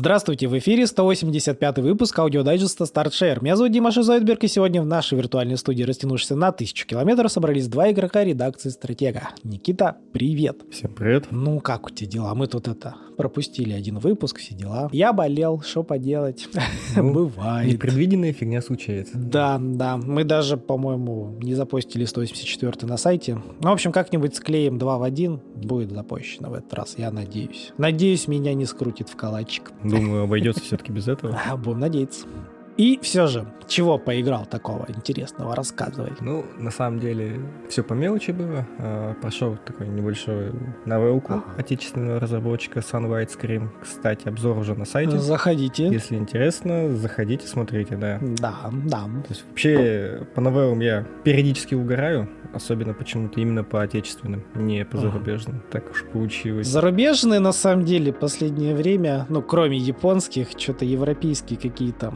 Здравствуйте, в эфире 185 выпуск аудиодайджеста StartShare. Меня зовут Дима Шизойдберг, и сегодня в нашей виртуальной студии, растянувшейся на тысячу километров, собрались два игрока редакции «Стратега». Никита, привет. Всем привет. Ну, как у тебя дела? Мы тут это, пропустили один выпуск, все дела. Я болел, что поделать? Ну, Бывает. Непредвиденная фигня случается. Да, да. Мы даже, по-моему, не запостили 184 на сайте. Ну, в общем, как-нибудь склеим два в один. Будет запущено в этот раз, я надеюсь. Надеюсь, меня не скрутит в калачик. Думаю, обойдется все-таки без этого. Будем надеяться. И все же, чего поиграл такого интересного, рассказывай. Ну, на самом деле, все по мелочи было. А, Прошел такой небольшой новелку Ага. отечественного разработчика Sunlight Scream. Кстати, обзор уже на сайте. Заходите. Если интересно, заходите, смотрите, да. Да, да. То есть вообще по новеллам я периодически угораю, особенно почему-то именно по отечественным, не по Ага. зарубежным. Так уж получилось. Зарубежные, на самом деле, последнее время, ну, кроме японских, что-то европейские какие-то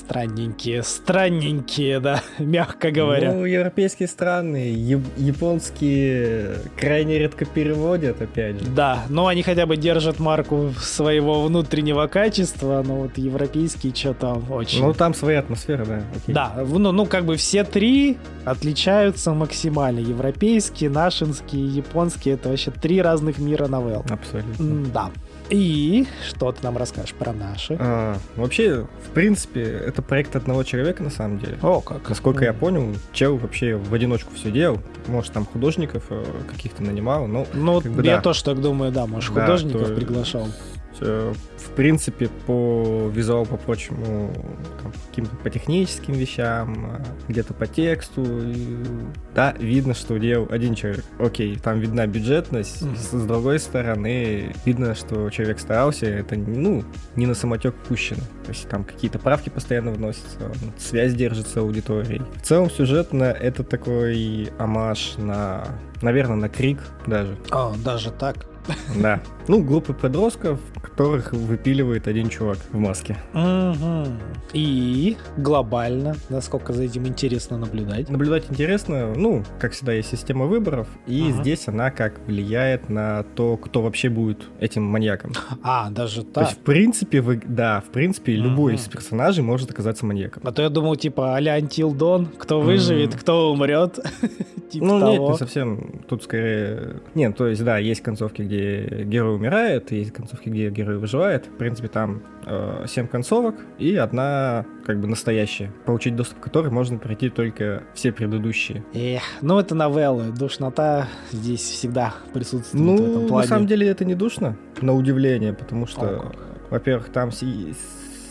странненькие, странненькие, да, мягко говоря. Ну, европейские страны, японские крайне редко переводят, опять же. Да, но они хотя бы держат марку своего внутреннего качества, но вот европейские что-то очень... Ну, там своя атмосфера, да. окей. Да, ну, ну, как бы все три отличаются максимально. Европейские, нашинские, японские. Это вообще три разных мира новелл. Абсолютно. Да. И что ты нам расскажешь про наши? А, вообще, в принципе, это проект одного человека, на самом деле. О, как. Насколько я понял, чел вообще в одиночку все делал. Может, там художников э, каких-то нанимал, но Ну, как бы я да. тоже так думаю, да, может, Да, художников то- приглашал. В принципе, по визуалу, по прочему, там, каким-то по техническим вещам, э, где-то по тексту, и, да, видно, что делал один человек. Окей, там видна бюджетность, Мгм. с, другой стороны, видно, что человек старался, это, ну, не на самотек пущено. То есть там какие-то правки постоянно вносятся, связь держится аудиторией. В целом, сюжетно это такой амаш на, наверное, на Крик даже. О, даже так. Да. Ну, группы подростков, которых выпиливает один чувак в маске. Мгм. И глобально, насколько за этим интересно наблюдать. Наблюдать интересно, ну, как всегда, есть система выборов, и Ага. здесь она как влияет на то, кто вообще будет этим маньяком. А, даже То так. есть, в принципе, вы, да, в принципе, любой Мгм. из персонажей может оказаться маньяком. А то я думал, типа, а-ля Until Dawn, кто выживет, М. кто умрет. Типа ну, нет, не совсем. Тут скорее... Нет, то есть, да, есть концовки, где герой умирает, есть концовки, где герой выживает. В принципе, там э, семь концовок и одна, как бы, настоящая, получить доступ к которой можно пройти только все предыдущие. Эх, ну это новеллы, душнота здесь всегда присутствует Ну, в этом на плане. самом деле это не душно, на удивление, потому что, во-первых, там си-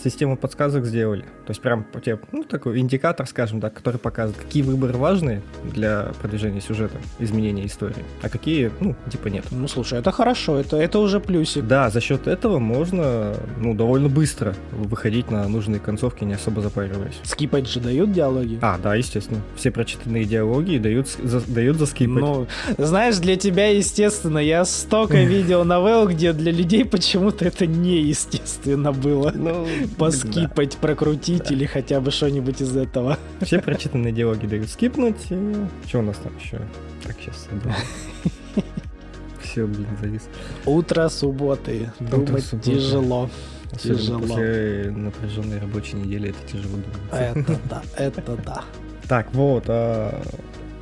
систему подсказок сделали. То есть прям тебе, ну, такой индикатор, скажем так, который показывает, какие выборы важны для продвижения сюжета, изменения истории, а какие, ну, типа нет. Ну, слушай, это хорошо, это, это уже плюсик. Да, за счет этого можно, ну, довольно быстро выходить на нужные концовки, не особо запариваясь. Скипать же дают диалоги? А, да, естественно. Все прочитанные диалоги дают, за, дают заскипать. Ну, знаешь, для тебя, естественно, я столько видел новелл, где для людей почему-то это неестественно было. Ну, Поскипать, прокрутить или хотя бы что-нибудь из этого. да. Все прочитанные диалоги дают скипнуть. Что у нас там еще? Так, сейчас Все, блин, завис. Утро субботы. Думать тяжело. Особенно Тяжело. после напряженной рабочей недели это тяжело думать. Это да, это да. Так, вот. а,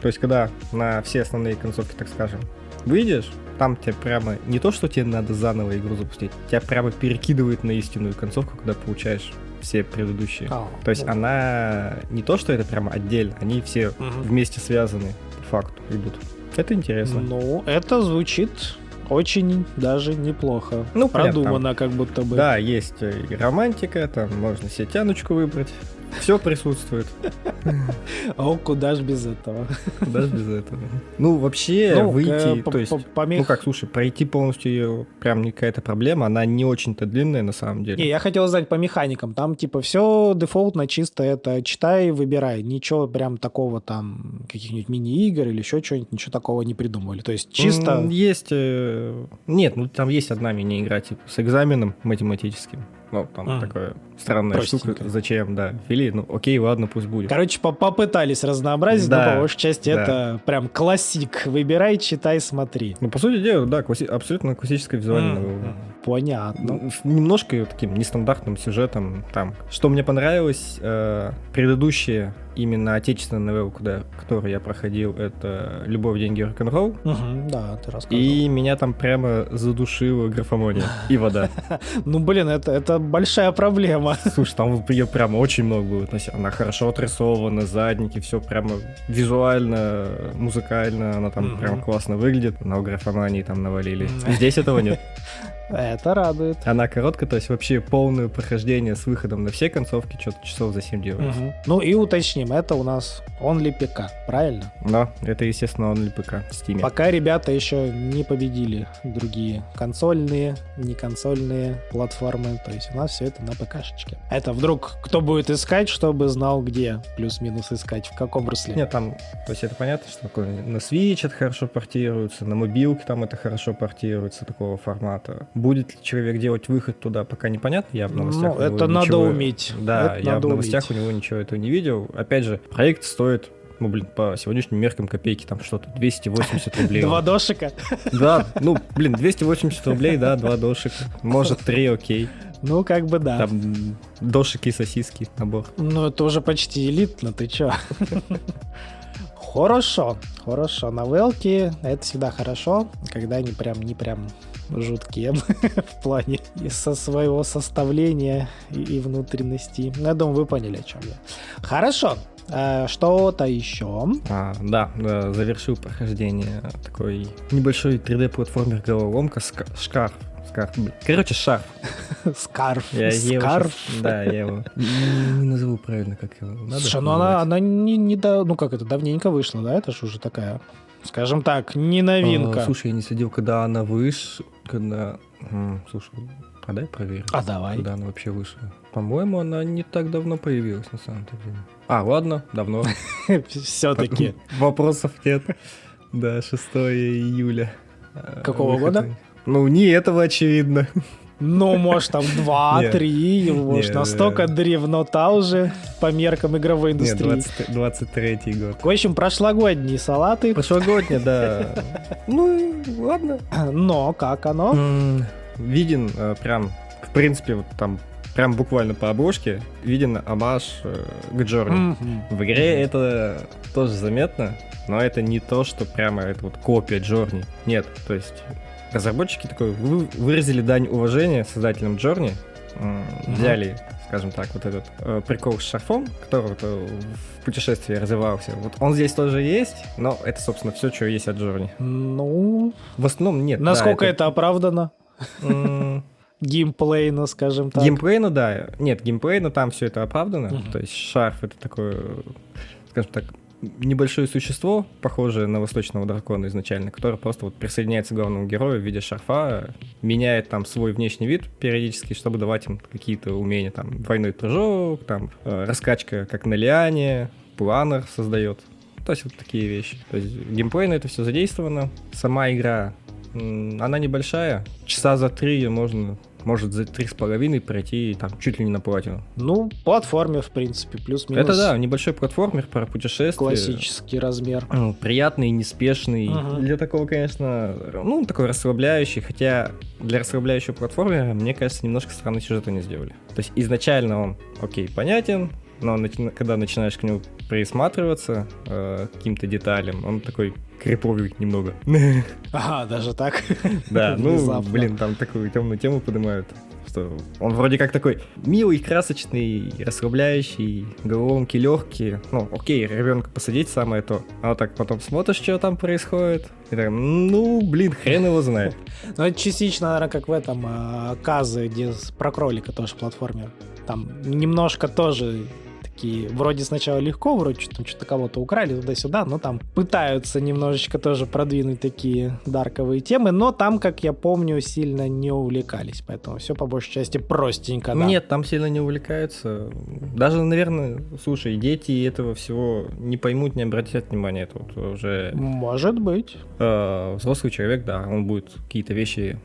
то есть, когда на все основные концовки, так скажем, выйдешь, там тебе прямо не то, что тебе надо заново игру запустить, тебя прямо перекидывает на истинную концовку, когда получаешь все предыдущие. А, То есть ну, она не то, что это прямо отдельно, они все мгм. вместе связаны, по факту идут. Это интересно. Ну, это звучит очень даже неплохо. Ну, понятно, Продумано, как будто бы. Да, есть э, романтика, там можно себе тяночку выбрать. Все присутствует, О, куда ж без этого? даже без этого. Ну, вообще, Ну, выйти, э, то есть, по- помех- ну как, слушай, пройти полностью ее прям не какая-то проблема, она не очень-то длинная на самом деле. Не, я хотел знать по механикам. Там, типа, все дефолтно, чисто это читай, выбирай. Ничего прям такого там, каких-нибудь мини-игр или еще что-нибудь, ничего такого не придумали. То есть чисто... Есть... э, Нет, ну там есть одна мини-игра, типа, с экзаменом математическим. Ну, там А. такая странная штука. Зачем, да. Ввели, ну окей, ладно, пусть будет. Короче, по- попытались разнообразить, Да, но по большей части да. это прям классик. Выбирай, читай, смотри. Ну, по сути дела, да, класси- абсолютно классическая визуальная м. Понятно. Немножко таким нестандартным сюжетом там. Что мне понравилось, э, предыдущие именно отечественная новелла, куда, которую я проходил, это «Любовь, деньги, рок-н-ролл». Угу, да, ты рассказывал. И меня там прямо задушила графомония и вода. Ну, блин, это, это большая проблема. Слушай, там ее прямо очень много было. Она хорошо отрисована, задники, все прямо визуально, музыкально, она там прям классно выглядит. На графомании там навалили. Здесь этого нет. Это радует. Она короткая, то есть вообще полное прохождение с выходом на все концовки, что-то часов за 7 делается. Угу. Ну и уточним, это у нас Only ПК, правильно? Да, это, естественно, Only ПК в Steam. Пока ребята еще не победили другие консольные, не консольные платформы, то есть у нас все это на ПКшечке. Это вдруг кто будет искать, чтобы знал, где плюс-минус искать, в каком русле? Нет, там, то есть это понятно, что такое на Switch это хорошо портируется, на мобилке там это хорошо портируется такого формата. Будет ли человек делать выход туда, пока непонятно. Я в новостях ну, это надо ничего... уметь. Да, это я в новостях уметь. у него ничего этого не видел. Опять же, проект стоит ну, блин, по сегодняшним меркам копейки, там что-то 280 рублей. Два дошика? Да, ну, блин, 280 рублей, да, два дошика. Может, три, окей. Ну, как бы да. Там дошики, сосиски, набор. Ну, это уже почти элитно, ты чё? Хорошо, хорошо. Новелки — это всегда хорошо, когда они прям не прям жуткие в плане и со своего составления и, и внутренности. Я думаю, вы поняли, о чем я. Хорошо. А, что-то еще? А, да, завершил прохождение такой небольшой 3D-платформер головоломка Шкаф. Скарф. Короче, шарф. Скарф. Я Скарф. Да, я его не назову правильно, как его надо. Слушай, ну она, она не, не да, ну как это, давненько вышла, да? Это же уже такая, скажем так, не новинка. А, слушай, я не следил, когда она вышла, когда... Слушай, а дай проверим. А давай. Когда она вообще вышла. По-моему, она не так давно появилась, на самом деле. А, ладно, давно. Все-таки. Вопросов нет. Да, 6 июля. Какого года? Ну, не этого, очевидно. Ну, может, там 2-3, может, настолько древнота уже по меркам игровой индустрии. Нет, 23 год. В общем, прошлогодние салаты. Прошлогодние, да. Ну, ладно. Но как оно? Виден э, прям, в принципе, вот там прям буквально по обложке виден амаш э, к Джорни. В игре это тоже заметно, но это не то, что прямо это вот копия Джорни. Нет, то есть разработчики такой выразили дань уважения создателям Джорни, взяли, скажем так, вот этот э, прикол с шарфом, который вот, э, в путешествии развивался. Вот он здесь тоже есть, но это, собственно, все, что есть от Джорни. Ну, в основном нет. Насколько да, это... это оправдано? Геймплейно, скажем так. Геймплейно, да. Нет, геймплейно там все это оправдано. То есть шарф это такое, скажем так, небольшое существо, похожее на восточного дракона изначально, которое просто вот присоединяется к главному герою в виде шарфа, меняет там свой внешний вид периодически, чтобы давать им какие-то умения, там, двойной прыжок, там, э, раскачка как на лиане, планер создает. То есть вот такие вещи. То есть геймплейно это все задействовано. Сама игра, она небольшая. Часа за три ее можно может за три с половиной пройти там чуть ли не на платину. Ну, платформер, в принципе, плюс-минус. Это да, небольшой платформер про путешествие. Классический размер. Приятный, неспешный. Угу. Для такого, конечно, ну, такой расслабляющий, хотя для расслабляющего платформера, мне кажется, немножко странный сюжет они сделали. То есть изначально он, окей, понятен, но когда начинаешь к нему присматриваться э, каким-то деталям, он такой криповый немного. Ага, даже так? Да, ну, блин, там такую темную тему поднимают что он вроде как такой милый, красочный, расслабляющий, головоломки легкие. Ну, окей, ребенка посадить самое то. А вот так потом смотришь, что там происходит. И так, ну, блин, хрен его знает. Ну, это частично, наверное, как в этом э, Казы, где про кролика тоже платформер. Там немножко тоже такие, вроде сначала легко, вроде что-то, что кого-то украли туда-сюда, но там пытаются немножечко тоже продвинуть такие дарковые темы, но там, как я помню, сильно не увлекались, поэтому все по большей части простенько. Да. Нет, там сильно не увлекаются. Даже, наверное, слушай, дети этого всего не поймут, не обратят внимания. Это вот уже... Может быть. Э, взрослый человек, да, он будет какие-то вещи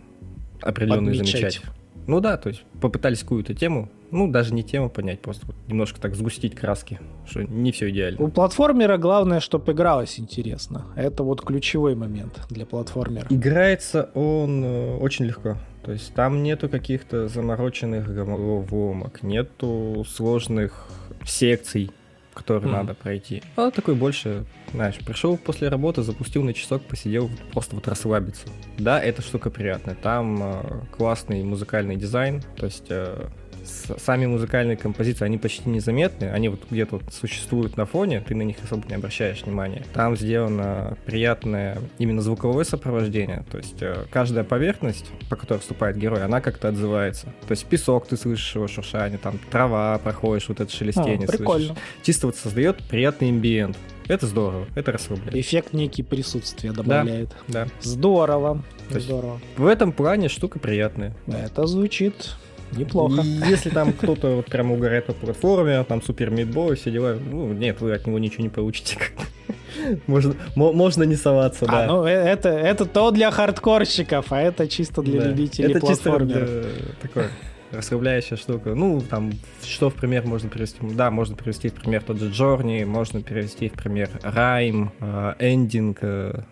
определенные замечать. Ну да, то есть попытались какую-то тему, ну даже не тему понять, просто вот немножко так сгустить краски, что не все идеально. У платформера главное, чтобы игралось интересно. Это вот ключевой момент для платформера. Играется он э, очень легко. То есть там нету каких-то замороченных головоломок, нету сложных секций, которые mm. надо пройти. А такой больше, знаешь, пришел после работы, запустил на часок, посидел, просто вот расслабиться. Да, эта штука приятная. Там э, классный музыкальный дизайн, то есть э, сами музыкальные композиции, они почти незаметны, они вот где-то вот существуют на фоне, ты на них особо не обращаешь внимания. Там сделано приятное именно звуковое сопровождение, то есть э, каждая поверхность, по которой вступает герой, она как-то отзывается. То есть песок ты слышишь его шуршание, там трава проходишь, вот это шелестение а, прикольно. слышишь. Чисто вот создает приятный амбиент. Это здорово, это расслабляет. Эффект некий присутствия добавляет. Да, да. Здорово, здорово. В этом плане штука приятная. Это звучит Неплохо. И если там кто-то вот прям угорает по платформе, там супер мидбой, все дела, ну, нет, вы от него ничего не получите. Можно, можно не соваться, а, да. ну э, это, это то для хардкорщиков, а это чисто для да. любителей это платформеров. Чисто такое расслабляющая штука. Ну, там, что в пример можно привести? Да, можно привести в пример тот же Джорни, можно привести в пример Райм, Эндинг, э,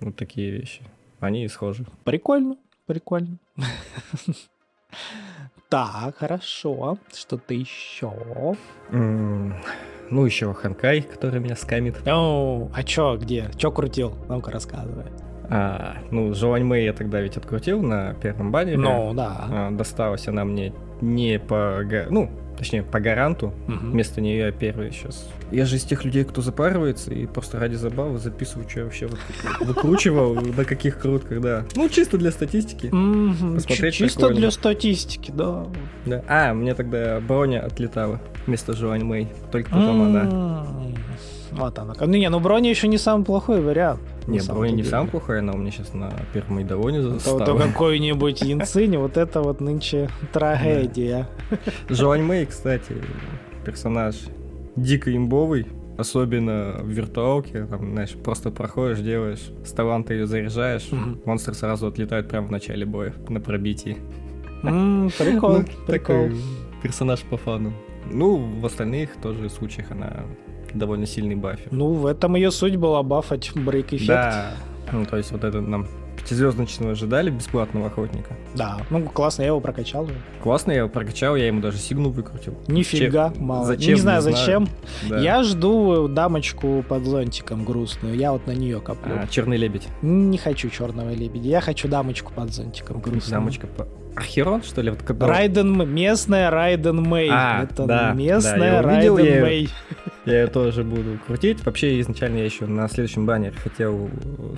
вот такие вещи. Они схожи. Прикольно, прикольно. Так, хорошо. Что-то еще? Mm, ну, еще Ханкай, который меня скамит. Ну, а чё, где? Чё крутил? Ну-ка, рассказывай. А, ну, Жуань Мэй я тогда ведь открутил на первом баннере. Ну, да. А, досталась она мне не по... Ну, точнее, по гаранту. Угу. Вместо нее я первый сейчас. Я же из тех людей, кто запаривается и просто ради забавы записываю, что я вообще выкручивал, на каких крутках, да. Ну, чисто для статистики. Посмотреть Чисто для статистики, да. А, мне тогда броня отлетала вместо Жуань Мэй. Только потом она. Вот она. Ну не, ну броня еще не самый плохой вариант. Не, броня не самая плохая, она у меня сейчас на первом Майдавоне то, то какой-нибудь Янцинь, вот это вот нынче трагедия. Жуань Мэй, кстати, персонаж дико имбовый, особенно в виртуалке, там, знаешь, просто проходишь, делаешь, с таланта ее заряжаешь, mm монстр сразу отлетает прямо в начале боя на пробитии. Mm, прикол, ну, прикол. Такой персонаж по фану. Ну, в остальных тоже случаях она довольно сильный бафер. Ну, в этом ее суть была бафать брейк-эффект. Да, ну, то есть вот это нам пятизвездочного ожидали бесплатного охотника. Да, ну классно, я его прокачал уже. Классно, я его прокачал, я ему даже сигну выкрутил. Нифига, Чем? мало. Зачем? Не знаю, не зачем. Да. Я жду дамочку под зонтиком грустную, я вот на нее коплю. А, черный лебедь. Не хочу черного лебедя, я хочу дамочку под зонтиком грустную. Дамочка по... Архерон, что ли? Вот который... Райден, местная Райден Мэй. А, Это да, местная да, Райден я Мэй. Я ее тоже буду крутить. Вообще, изначально я еще на следующем баннере хотел,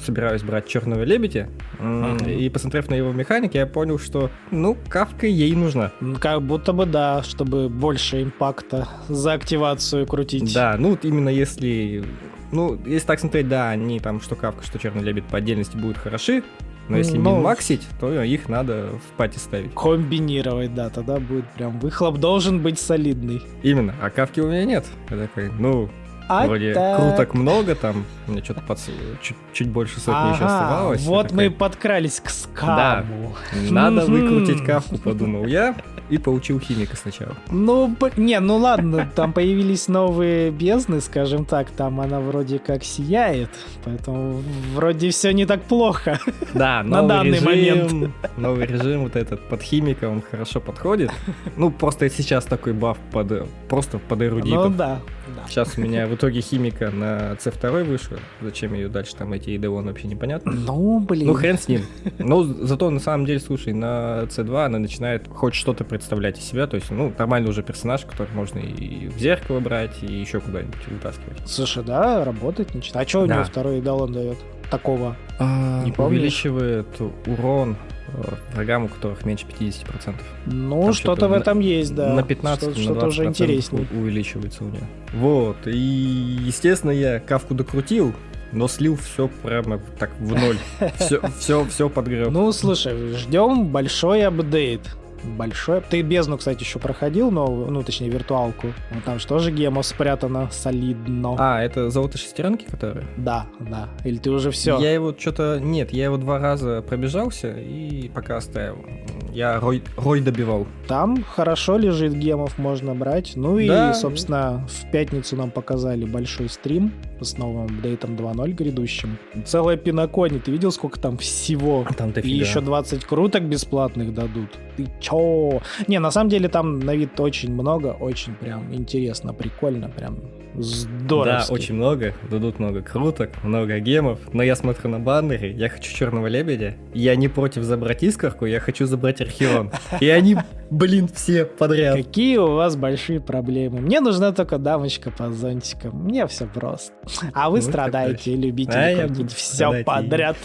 собираюсь брать черного лебедя. Mm-hmm. И посмотрев на его механики, я понял, что, ну, кавка ей нужна. Как будто бы да, чтобы больше импакта за активацию крутить. Да, ну, именно если ну, если так смотреть, да, они там, что Кавка, что Черный Лебедь по отдельности будут хороши, но если Но... максить, то их надо в пати ставить. Комбинировать, да, тогда будет прям выхлоп должен быть солидный. Именно, а кавки у меня нет. Я такой, ну, а Вроде так. круток много там, у меня что-то под... чуть, чуть больше сотни ага, еще оставалось. Вот такой... мы и подкрались к скаму. Да, надо выкрутить кавку, подумал я, и получил химика сначала. Ну, не, ну ладно, там появились новые бездны, скажем так, там она вроде как сияет, поэтому вроде все не так плохо. Да, на данный режим, момент. Новый режим вот этот под химика, он хорошо подходит. Ну, просто сейчас такой баф под, просто под эрудитов. Ну да, да. Сейчас у меня в итоге химика на C2 вышла. Зачем ее дальше там эти идеон вообще непонятно. Ну, блин. Ну, хрен с ним. Ну, зато на самом деле, слушай, на C2 она начинает хоть что-то представлять из себя. То есть, ну, нормальный уже персонаж, который можно и в зеркало брать, и еще куда-нибудь вытаскивать. Слушай, да, работать начинает. А что у да. него второй идеон дает? Такого? А, не помнишь? Увеличивает урон Э, врагам, у которых меньше 50%. Ну, что-то в этом есть, да. На 15 что, что-то уже интереснее. увеличивается у нее. Вот, и, естественно, я кавку докрутил, но слил все прямо так в ноль. Все, все, все подгреб. Ну, слушай, ждем большой апдейт большое. Ты бездну, кстати, еще проходил, но, ну, точнее, виртуалку. Вот там же гемов спрятано солидно. А, это золото шестеренки, которые? Да, да. Или ты уже все? Я его что-то... Нет, я его два раза пробежался и пока оставил. Я Рой, Рой добивал. Там хорошо лежит гемов, можно брать. Ну и, да. собственно, в пятницу нам показали большой стрим с новым апдейтом 2.0 грядущим. Целая пинокони, ты видел, сколько там всего? Там и еще 20 круток бесплатных дадут. Ты чё? Не, на самом деле там на вид очень много, очень прям интересно, прикольно, прям здорово. Да, очень много, дадут много круток, много гемов, но я смотрю на баннеры, я хочу Черного Лебедя, я не против забрать Искорку, я хочу забрать Архион. И они, блин, все подряд. Какие у вас большие проблемы. Мне нужна только дамочка под зонтиком, мне все просто. А вы ну, страдаете, любите а все подряд.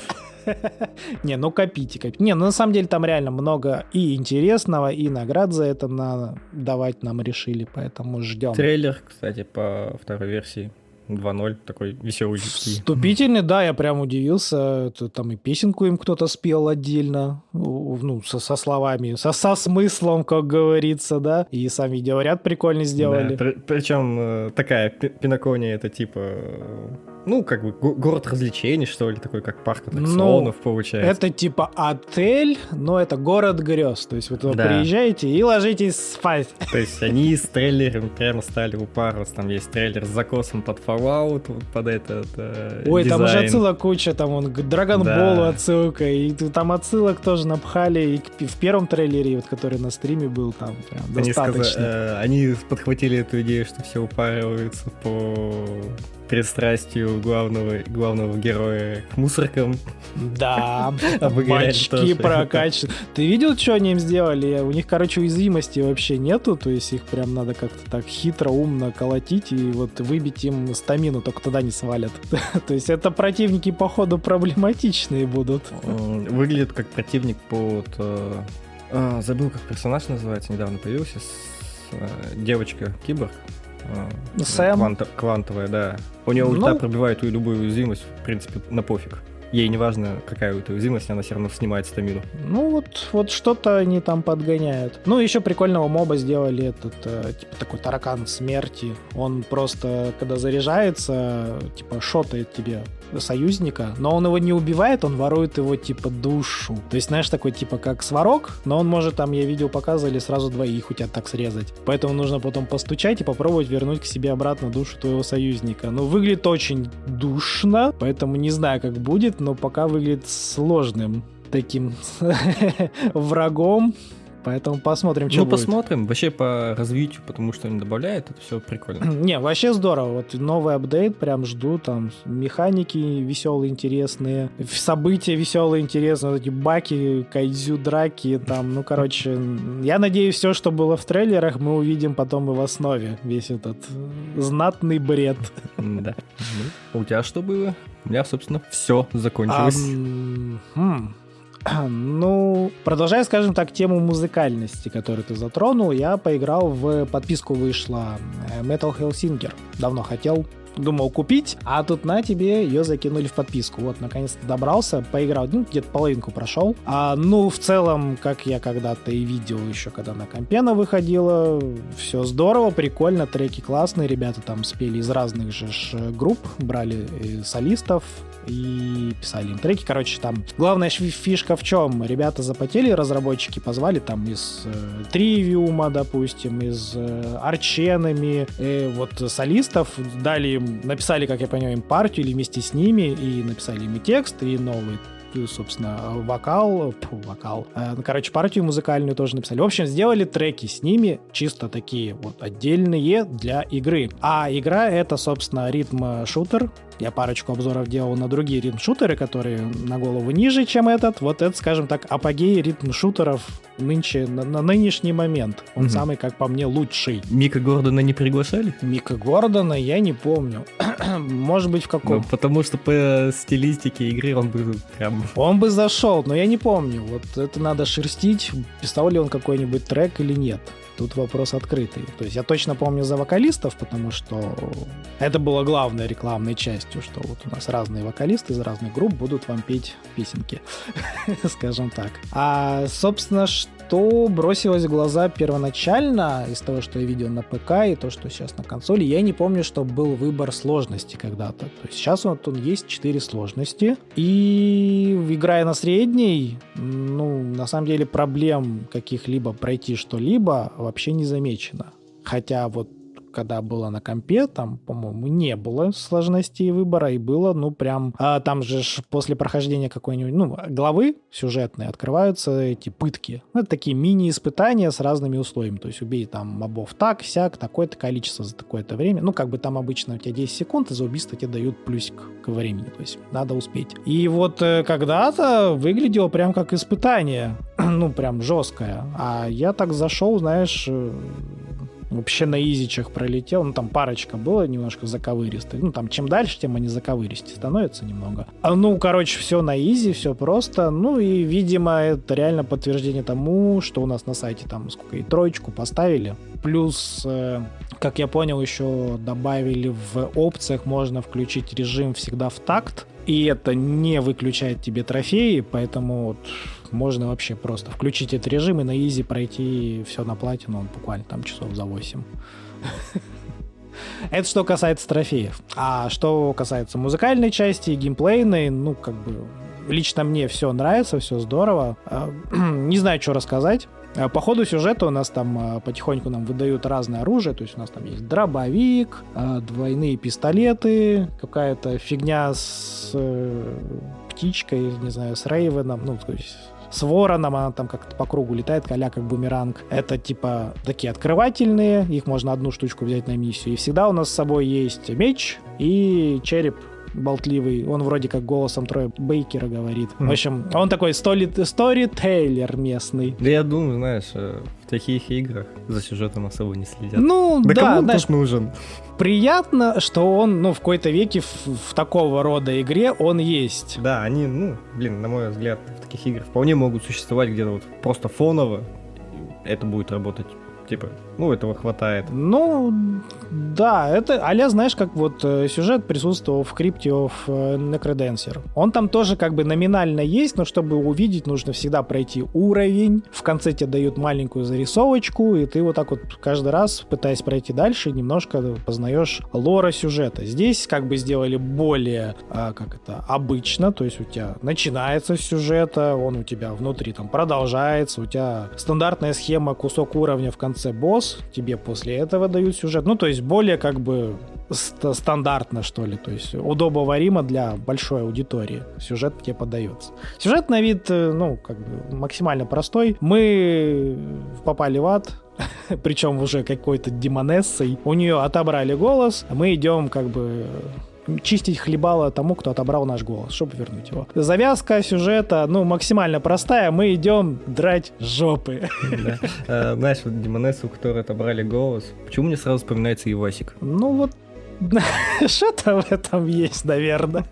Не, ну копите, копите. Не, ну на самом деле там реально много и интересного, и наград за это надо давать нам решили, поэтому ждем. Трейлер, кстати, по второй версии. 2.0, такой веселый. Вступительный, да, я прям удивился. Это, там и песенку им кто-то спел отдельно, ну, со, со словами, со, со смыслом, как говорится, да. И сам видеоряд прикольно сделали. Да, при, причем э, такая пинокония, это типа ну, как бы город развлечений, что ли, такой, как парк аттракционов, ну, получается. Это типа отель, но это город грез. То есть вы туда да. приезжаете и ложитесь спать. То есть они с трейлером прямо стали у парус. Там есть трейлер с закосом под Fallout, под этот э, Ой, дизайн. там уже отсылок куча, там он к Dragon Ball да. отсылка, и там отсылок тоже напхали и в первом трейлере, вот который на стриме был, там прям они достаточно. Сказали, э, они подхватили эту идею, что все упариваются по пристрастию главного, главного героя к мусоркам. Да, бачки прокачаны. Ты видел, что они им сделали? У них, короче, уязвимости вообще нету, то есть их прям надо как-то так хитро, умно колотить и вот выбить им стамину, только тогда не свалят. то есть это противники, походу, проблематичные будут. Выглядит как противник под... Э, а, забыл, как персонаж называется, недавно появился. Э, девочка-киборг. Ну, Сэм. Квант, квантовая, да. У нее ульта ну... пробивает любую уязвимость, в принципе, на пофиг. Ей не важно, какая у этой уязвимость, она все равно снимает стамину. Ну вот, вот что-то они там подгоняют. Ну, еще прикольного моба сделали этот, э, типа такой таракан смерти. Он просто, когда заряжается, типа шотает тебе союзника, но он его не убивает, он ворует его типа душу. То есть, знаешь, такой типа как сварок, но он может там, я видео показывали, сразу двоих у тебя так срезать. Поэтому нужно потом постучать и попробовать вернуть к себе обратно душу твоего союзника. Но выглядит очень душно, поэтому не знаю, как будет, но пока выглядит сложным таким врагом. Поэтому посмотрим, что Ну, будет. посмотрим. Вообще по развитию, потому что они добавляют, это все прикольно. Не, вообще здорово. Вот новый апдейт, прям жду. Там механики веселые, интересные, события веселые, интересные, вот эти баки, кайдзю, драки, там, ну, короче, я надеюсь, все, что было в трейлерах, мы увидим потом и в основе. Весь этот знатный бред. Да. Ну, у тебя что было? У меня, собственно, все закончилось. Ну, продолжая, скажем так, тему музыкальности, которую ты затронул, я поиграл в подписку вышла э, Metal Hellsinger. Давно хотел, думал купить, а тут на тебе ее закинули в подписку. Вот, наконец-то добрался, поиграл, ну, где-то половинку прошел. А, ну, в целом, как я когда-то и видел еще, когда на компена выходила, все здорово, прикольно, треки классные, ребята там спели из разных же групп, брали солистов, и писали им треки. Короче, там главная фишка в чем? Ребята запотели, разработчики позвали там из э, Тривиума, допустим, из э, Арченами, э, вот солистов, дали им, написали, как я понимаю, им партию или вместе с ними, и написали им и текст, и новый собственно, вокал, фу, вокал, э, ну, короче, партию музыкальную тоже написали. В общем, сделали треки с ними, чисто такие вот отдельные для игры. А игра это, собственно, ритм-шутер, я парочку обзоров делал на другие ритм-шутеры, которые на голову ниже, чем этот. Вот это, скажем так, апогей ритм-шутеров нынче, на, на нынешний момент. Он угу. самый, как по мне, лучший. Мика Гордона не приглашали? Мика Гордона я не помню. Может быть, в каком? Ну, потому что по стилистике игры он бы прям... Он бы зашел, но я не помню. Вот это надо шерстить, писал ли он какой-нибудь трек или нет. Тут вопрос открытый. То есть я точно помню за вокалистов, потому что это было главной рекламной частью, что вот у нас разные вокалисты из разных групп будут вам петь песенки, скажем так. А, собственно, что что бросилось в глаза первоначально из того, что я видел на ПК и то, что сейчас на консоли, я не помню, что был выбор сложности когда-то. То есть сейчас вот он есть 4 сложности. И играя на средней, ну, на самом деле проблем каких-либо пройти что-либо вообще не замечено. Хотя вот когда было на компе, там, по-моему, не было сложностей выбора, и было, ну, прям... А, там же после прохождения какой-нибудь, ну, главы сюжетные открываются эти пытки. Ну, это такие мини-испытания с разными условиями. То есть убей там мобов так, сяк, такое-то количество за такое-то время. Ну, как бы там обычно у тебя 10 секунд, и за убийство тебе дают плюсик к времени. То есть надо успеть. И вот э, когда-то выглядело прям как испытание. ну, прям жесткое. А я так зашел, знаешь, э, вообще на изичах пролетел. Ну, там парочка было немножко заковыристых. Ну, там чем дальше, тем они заковыристее становятся немного. А, ну, короче, все на изи, все просто. Ну, и, видимо, это реально подтверждение тому, что у нас на сайте там сколько и троечку поставили. Плюс, э, как я понял, еще добавили в опциях можно включить режим всегда в такт. И это не выключает тебе трофеи, поэтому вот можно вообще просто включить этот режим и на изи пройти все на платину, он буквально там часов за 8. Это что касается трофеев. А что касается музыкальной части, геймплейной, ну, как бы, лично мне все нравится, все здорово. А, не знаю, что рассказать. А, по ходу сюжета у нас там а, потихоньку нам выдают разное оружие, то есть у нас там есть дробовик, двойные пистолеты, какая-то фигня с э, птичкой, не знаю, с Рейвеном, ну, то есть с вороном, она там как-то по кругу летает, коля как бумеранг. Это типа такие открывательные, их можно одну штучку взять на миссию. И всегда у нас с собой есть меч и череп болтливый. Он вроде как голосом Троя Бейкера говорит. Mm. В общем, он такой стори сторитейлер местный. Да я думаю, знаешь, э, в таких играх за сюжетом особо не следят. Ну, да, да кому знаешь, тут нужен? Приятно, что он, ну, в какой-то веке в, в такого рода игре он есть. Да, они, ну, блин, на мой взгляд, в таких играх вполне могут существовать где-то вот просто фоново. Это будет работать Типа, ну, этого хватает. Ну, да, это а знаешь, как вот э, сюжет присутствовал в крипте of э, Necrodancer. Он там тоже как бы номинально есть, но чтобы увидеть, нужно всегда пройти уровень. В конце тебе дают маленькую зарисовочку, и ты вот так вот каждый раз, пытаясь пройти дальше, немножко познаешь лора сюжета. Здесь как бы сделали более, а, как это, обычно, то есть у тебя начинается сюжета, он у тебя внутри там продолжается, у тебя стандартная схема, кусок уровня в конце конце босс, тебе после этого дают сюжет. Ну, то есть более как бы ст- стандартно, что ли. То есть удобоваримо для большой аудитории. Сюжет тебе подается. Сюжет на вид, э, ну, как бы максимально простой. Мы попали в ад, причем уже какой-то демонессой. У нее отобрали голос, а мы идем как бы чистить хлебало тому, кто отобрал наш голос, чтобы вернуть его. Завязка сюжета, ну, максимально простая. Мы идем драть жопы. Э, знаешь, вот Демонессу, у которой отобрали голос, почему мне сразу вспоминается Ивасик? Ну, вот что-то в этом есть, наверное.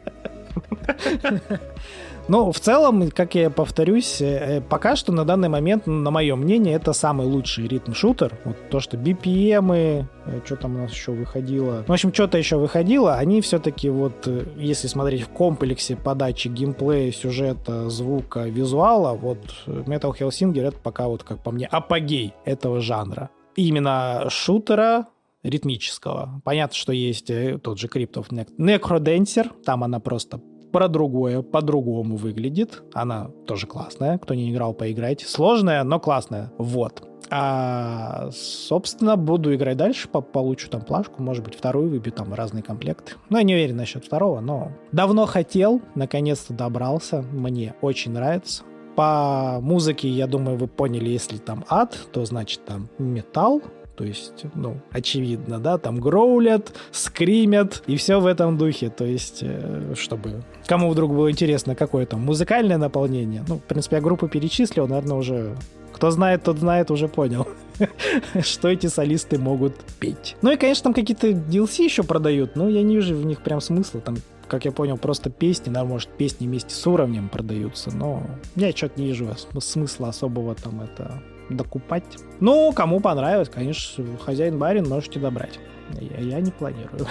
Ну, в целом, как я повторюсь, э, пока что на данный момент, на мое мнение, это самый лучший ритм-шутер. Вот то, что BPM, э, что там у нас еще выходило. В общем, что-то еще выходило, они все-таки вот, э, если смотреть в комплексе подачи геймплея, сюжета, звука, визуала, вот Metal Hellsinger это пока вот, как по мне, апогей этого жанра. Именно шутера, ритмического. Понятно, что есть тот же of Necrodancer, там она просто про другое, по-другому выглядит. Она тоже классная, кто не играл, поиграйте. Сложная, но классная. Вот. А, собственно, буду играть дальше, получу там плашку, может быть, вторую выбью, там разные комплекты. Ну, я не уверен насчет второго, но давно хотел, наконец-то добрался, мне очень нравится. По музыке, я думаю, вы поняли, если там ад, то значит там металл, то есть, ну, очевидно, да, там гроулят, скримят и все в этом духе. То есть, э, чтобы кому вдруг было интересно, какое там музыкальное наполнение. Ну, в принципе, я группу перечислил, наверное, уже кто знает, тот знает, уже понял, что эти солисты могут петь. Ну и, конечно, там какие-то DLC еще продают, но я не вижу в них прям смысла. Там, как я понял, просто песни, да, может, песни вместе с уровнем продаются, но я что-то не вижу смысла особого там это докупать. Ну, кому понравилось, конечно, хозяин барин можете добрать. Я, я не планирую.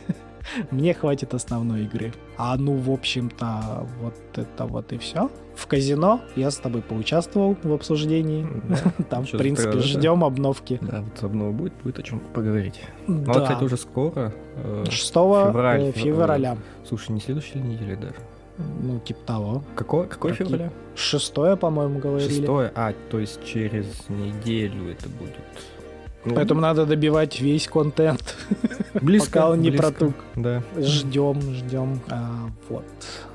Мне хватит основной игры. А ну, в общем-то, вот это вот и все. В казино я с тобой поучаствовал в обсуждении. Там, в принципе, ждем обновки. Да, вот обнова будет, будет о чем поговорить. Ну, а, кстати, уже скоро. 6 э, февраля. Слушай, не следующей недели даже. Ну, типа того. Какое, какое февраля? Шестое, по-моему, говорили. Шестое? А, то есть через неделю это будет. Ну, Поэтому надо добивать весь контент. Близко. Пока он не близко, протук. Да. Ждем, ждем. А, вот.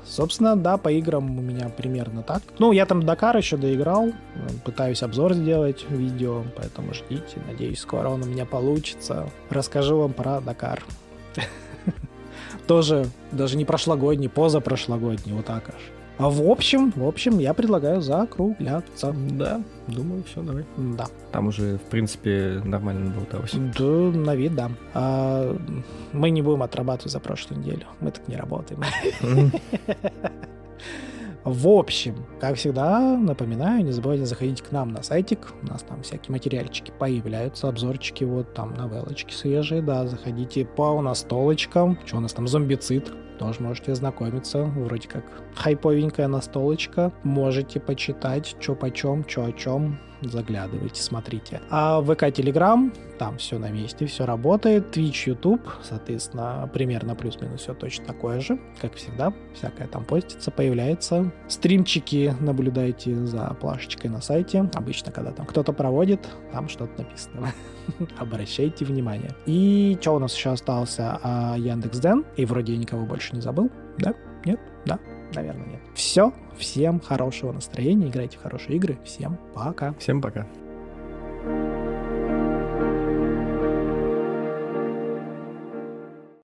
Собственно, да, по играм у меня примерно так. Ну, я там Дакар еще доиграл. Пытаюсь обзор сделать видео, поэтому ждите. Надеюсь, скоро он у меня получится. Расскажу вам про Дакар. Тоже даже не прошлогодний, позапрошлогодний, вот так аж. А в общем, в общем, я предлагаю закругляться. Да, думаю, все, давай. Да. Там уже, в принципе, нормально болталось. Да, на вид, да. А, мы не будем отрабатывать за прошлую неделю. Мы так не работаем. В общем, как всегда, напоминаю, не забывайте заходить к нам на сайтик. У нас там всякие материальчики появляются, обзорчики, вот там новеллочки свежие, да, заходите по настолочкам. Что у нас там, зомбицид, тоже можете ознакомиться. Вроде как хайповенькая настолочка. Можете почитать, что почем, что о чем. Заглядывайте, смотрите. А ВК Телеграм, там все на месте, все работает. Twitch, YouTube, соответственно, примерно плюс-минус все точно такое же, как всегда. Всякое там постится, появляется. Стримчики наблюдайте за плашечкой на сайте. Обычно, когда там кто-то проводит, там что-то написано. Обращайте внимание. И что у нас еще остался? А, Яндекс.Ден. И вроде никого больше не забыл. Да? Нет? Да? Наверное, нет. Все. Всем хорошего настроения. Играйте в хорошие игры. Всем пока. Всем пока.